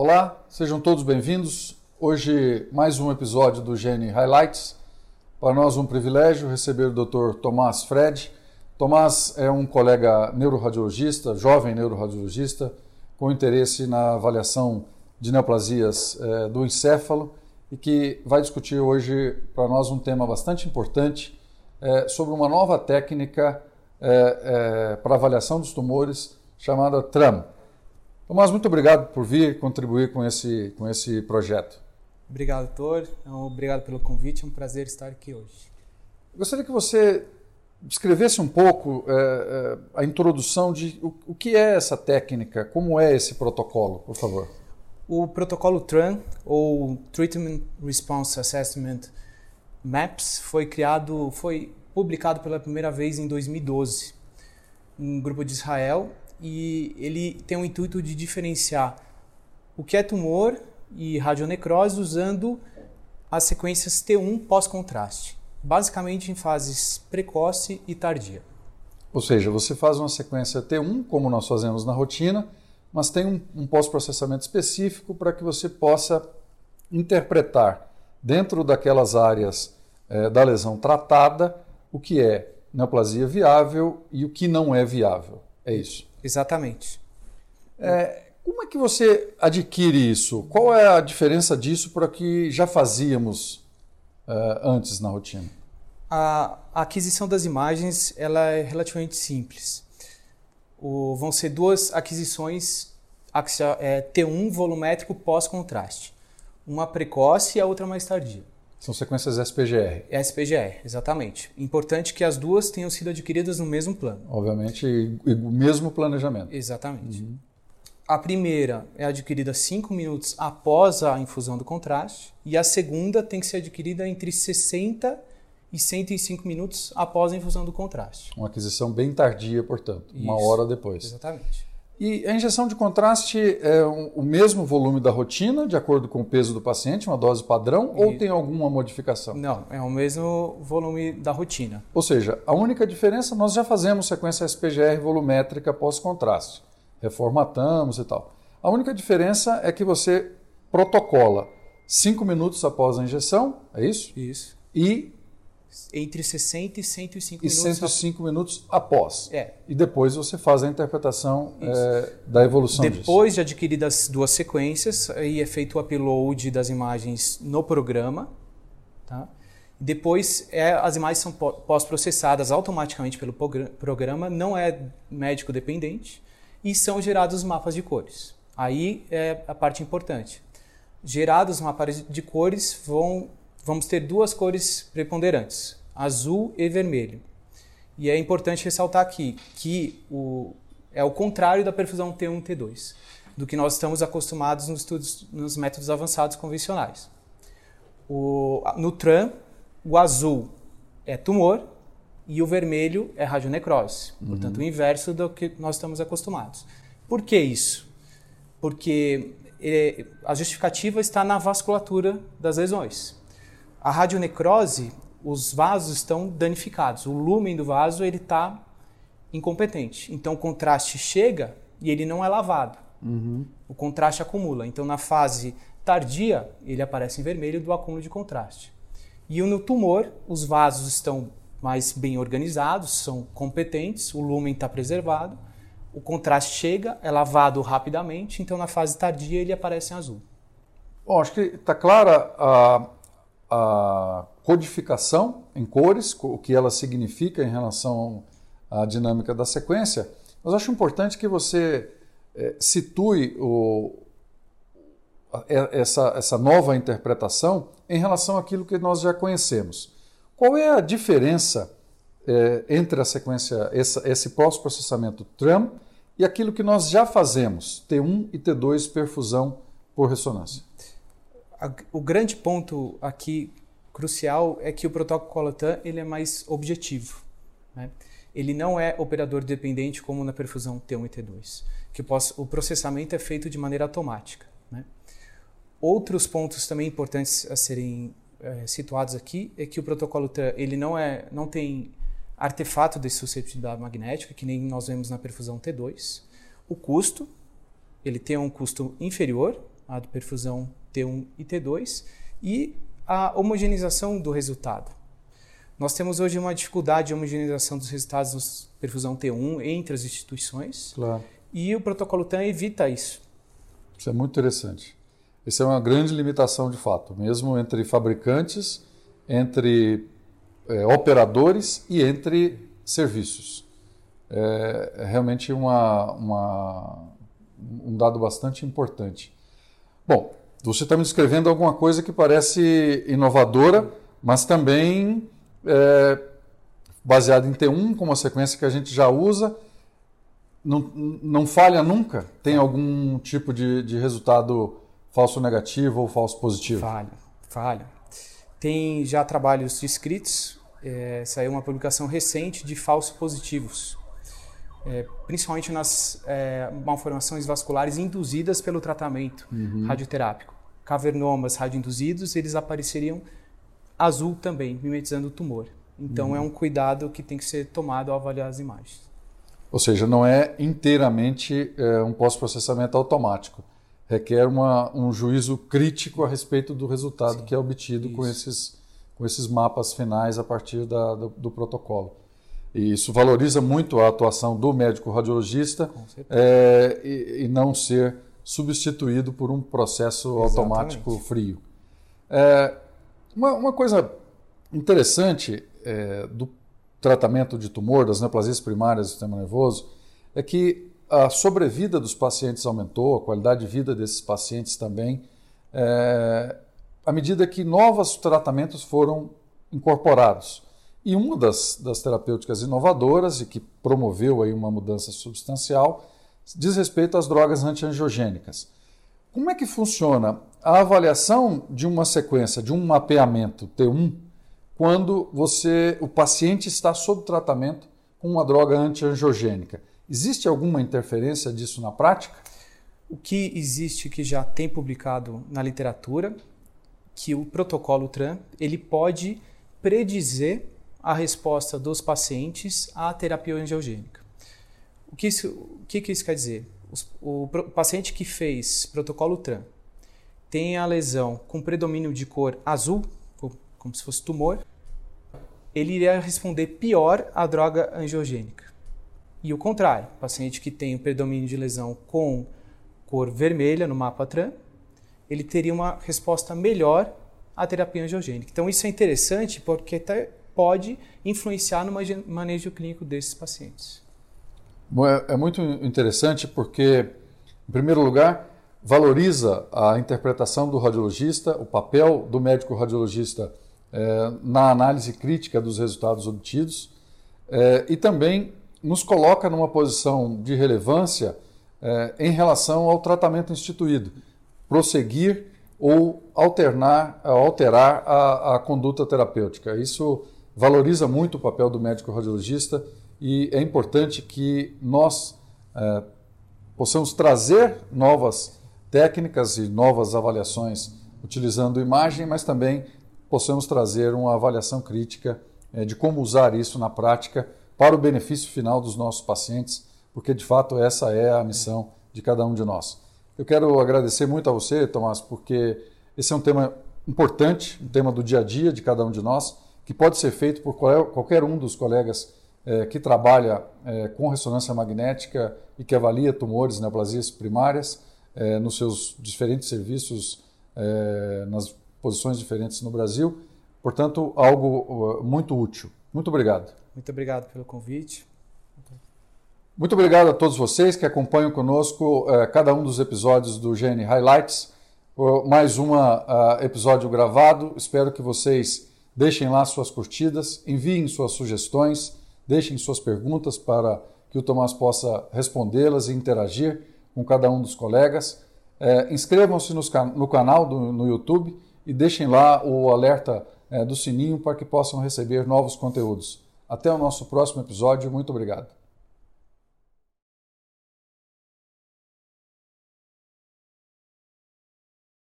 Olá, sejam todos bem-vindos. Hoje, mais um episódio do Gene Highlights. Para nós, um privilégio receber o Dr. Tomás Fred. Tomás é um colega neuroradiologista, jovem neuroradiologista, com interesse na avaliação de neoplasias é, do encéfalo e que vai discutir hoje para nós um tema bastante importante é, sobre uma nova técnica é, para avaliação dos tumores chamada TRAM. Tomás, muito obrigado por vir contribuir com esse, com esse projeto. Obrigado, doutor. Obrigado pelo convite. É um prazer estar aqui hoje. Gostaria que você descrevesse um pouco é, é, a introdução de o, o, que é essa técnica, como é esse protocolo, por favor. O protocolo TRAN, ou Treatment Response Assessment MAPS, foi criado, foi publicado pela primeira vez em 2012, um grupo de Israel e ele tem o intuito de diferenciar o que é tumor e radionecrose usando as sequências T1 pós-contraste, basicamente em fases precoce e tardia. Ou seja, você faz uma sequência T1, como nós fazemos na rotina, mas tem um, um pós-processamento específico para que você possa interpretar dentro daquelas áreas eh, da lesão tratada o que é neoplasia viável e o que não é viável. É isso. Exatamente. É, como é que você adquire isso? Qual é a diferença disso para o que já fazíamos uh, antes na rotina? A, a, aquisição das imagens ela é relativamente simples. O, vão ser duas aquisições é, T1 volumétrico pós-contraste. Uma precoce e a outra mais tardia. São sequências SPGR. SPGR, exatamente. Importante que as duas tenham sido adquiridas no mesmo plano. Obviamente, e, o mesmo planejamento. Exatamente. Uhum. A primeira é adquirida 5 minutos após a infusão do contraste e a segunda tem que ser adquirida entre 60 e 105 minutos após a infusão do contraste. Uma aquisição bem tardia, portanto, Isso. uma hora depois. Exatamente. E a injeção de contraste é o mesmo volume da rotina, de acordo com o peso do paciente, uma dose padrão, e... ou tem alguma modificação? Não, é o mesmo volume da rotina. Ou seja, a única diferença, nós já fazemos sequência SPGR volumétrica pós-contraste, reformatamos e tal. A única diferença é que você protocola 5 minutos após a injeção, é isso? Isso. E entre 60 e 105 e minutos. 105 minutos após. É. E depois você faz a interpretação é, da evolução Depois disso. de adquiridas duas sequências, aí é feito o upload das imagens no programa. Tá? Depois é, as imagens são pós-processadas automaticamente pelo programa, não é médico dependente, e são gerados mapas de cores. Aí é a parte importante. Gerados os mapas de cores, vão vamos ter duas cores preponderantes, azul e vermelho. E é importante ressaltar aqui que o, é o contrário da perfusão T1 T2, do que nós estamos acostumados nos, estudos, nos métodos avançados convencionais. O, no TRAN, o azul é tumor e o vermelho é radionecrose, uhum. portanto o inverso do que nós estamos acostumados. Por que isso? Porque é, a justificativa está na vasculatura das lesões. A radionecrose, os vasos estão danificados, o lumen do vaso ele está incompetente. Então o contraste chega e ele não é lavado. Uhum. O contraste acumula. Então na fase tardia ele aparece em vermelho do acúmulo de contraste. E no tumor os vasos estão mais bem organizados, são competentes, o lumen está preservado, o contraste chega, é lavado rapidamente, então na fase tardia ele aparece em azul. Bom, acho que está clara a, a codificação em cores, o que ela significa em relação à dinâmica da sequência, mas acho importante que você é, situe o, essa, essa nova interpretação em relação àquilo que nós já conhecemos. Qual é a diferença é, entre a sequência, essa, esse pós-processamento TRAM e aquilo que nós já fazemos, T1 e T2 perfusão por ressonância? O grande ponto aqui crucial é que o protocolo TAN ele é mais objetivo. Né? Ele não é operador dependente como na perfusão T1 e T2, que o processamento é feito de maneira automática. Né? Outros pontos também importantes a serem é, situados aqui é que o protocolo TAN ele não, é, não tem artefato de suscetibilidade magnética, que nem nós vemos na perfusão T2. O custo, ele tem um custo inferior a de perfusão T1 e T2, e a homogeneização do resultado. Nós temos hoje uma dificuldade de homogeneização dos resultados da perfusão T1 entre as instituições. Claro. E o protocolo TAN evita isso. Isso é muito interessante. Essa é uma grande limitação de fato, mesmo entre fabricantes, entre é, operadores e entre serviços. É, é realmente uma, uma, um dado bastante importante. Bom, você está me descrevendo alguma coisa que parece inovadora, mas também é, baseada em T1, como uma sequência que a gente já usa. Não, não falha nunca? Tem algum tipo de, de resultado falso negativo ou falso positivo? Falha, falha. Tem já trabalhos descritos, é, saiu uma publicação recente de falsos positivos, é, principalmente nas é, malformações vasculares induzidas pelo tratamento uhum. radioterápico. Cavernomas radioinduzidos, eles apareceriam azul também, mimetizando o tumor. Então uhum. é um cuidado que tem que ser tomado ao avaliar as imagens. Ou seja, não é inteiramente é, um pós-processamento automático. Requer uma, um juízo crítico a respeito do resultado Sim, que é obtido com esses, com esses mapas finais a partir da, do, do, protocolo. E isso valoriza muito a atuação do médico radiologista é, e, e, não ser substituído por um processo Exatamente. automático frio. É, uma, uma coisa interessante é, do tratamento de tumor, das neoplasias primárias do sistema nervoso, é que a sobrevida dos pacientes aumentou, a qualidade de vida desses pacientes também, é, à medida que novos tratamentos foram incorporados. E uma das, das terapêuticas inovadoras e que promoveu aí uma mudança substancial diz respeito às drogas antiangiogênicas. Como é que funciona a avaliação de uma sequência, de um mapeamento T1, quando você, o paciente está sob tratamento com uma droga antiangiogênica? Existe alguma interferência disso na prática? O que existe que já tem publicado na literatura, que o protocolo TRAN ele pode predizer a resposta dos pacientes à terapia angiogênica. O que isso, o que, isso quer dizer? o, o paciente que fez protocolo TRAN tem a lesão com predomínio de cor azul, como se fosse tumor, ele iria responder pior à droga angiogênica. E o contrário, paciente que tem o predomínio de lesão com cor vermelha no mapa TRAN, ele teria uma resposta melhor à terapia angiogênica. Então isso é interessante porque até pode influenciar no manejo clínico desses pacientes. É, é muito interessante porque, em primeiro lugar, valoriza a interpretação do radiologista, o papel do médico radiologista é, na análise crítica dos resultados obtidos é, e também nos coloca numa posição de relevância é, em relação ao tratamento instituído, prosseguir ou alternar, alterar a, a conduta terapêutica. Isso valoriza muito o papel do médico radiologista e é importante que nós é, possamos trazer novas técnicas e novas avaliações utilizando imagem, mas também possamos trazer uma avaliação crítica é, de como usar isso na prática para o benefício final dos nossos pacientes, porque de fato essa é a missão de cada um de nós. Eu quero agradecer muito a você, Tomás, porque esse é um tema importante, um tema do dia a dia de cada um de nós, que pode ser feito por qualquer um dos colegas é, que trabalha é, com ressonância magnética e que avalia tumores, neoplasias primárias é, nos seus diferentes serviços, é, nas posições diferentes no Brasil. Portanto, algo muito útil. Muito obrigado. Muito obrigado pelo convite. Muito obrigado a todos vocês que acompanham conosco uh, cada um dos episódios do GN Highlights. Mais um episódio gravado. Espero que vocês deixem lá suas curtidas, enviem suas sugestões Deixem suas perguntas para que o Tomás possa respondê-las e interagir com cada um dos colegas. É, Inscrevam-se no canal do, no YouTube e deixem lá o alerta é, do sininho para que possam receber novos conteúdos. Até o nosso próximo episódio. Muito obrigado.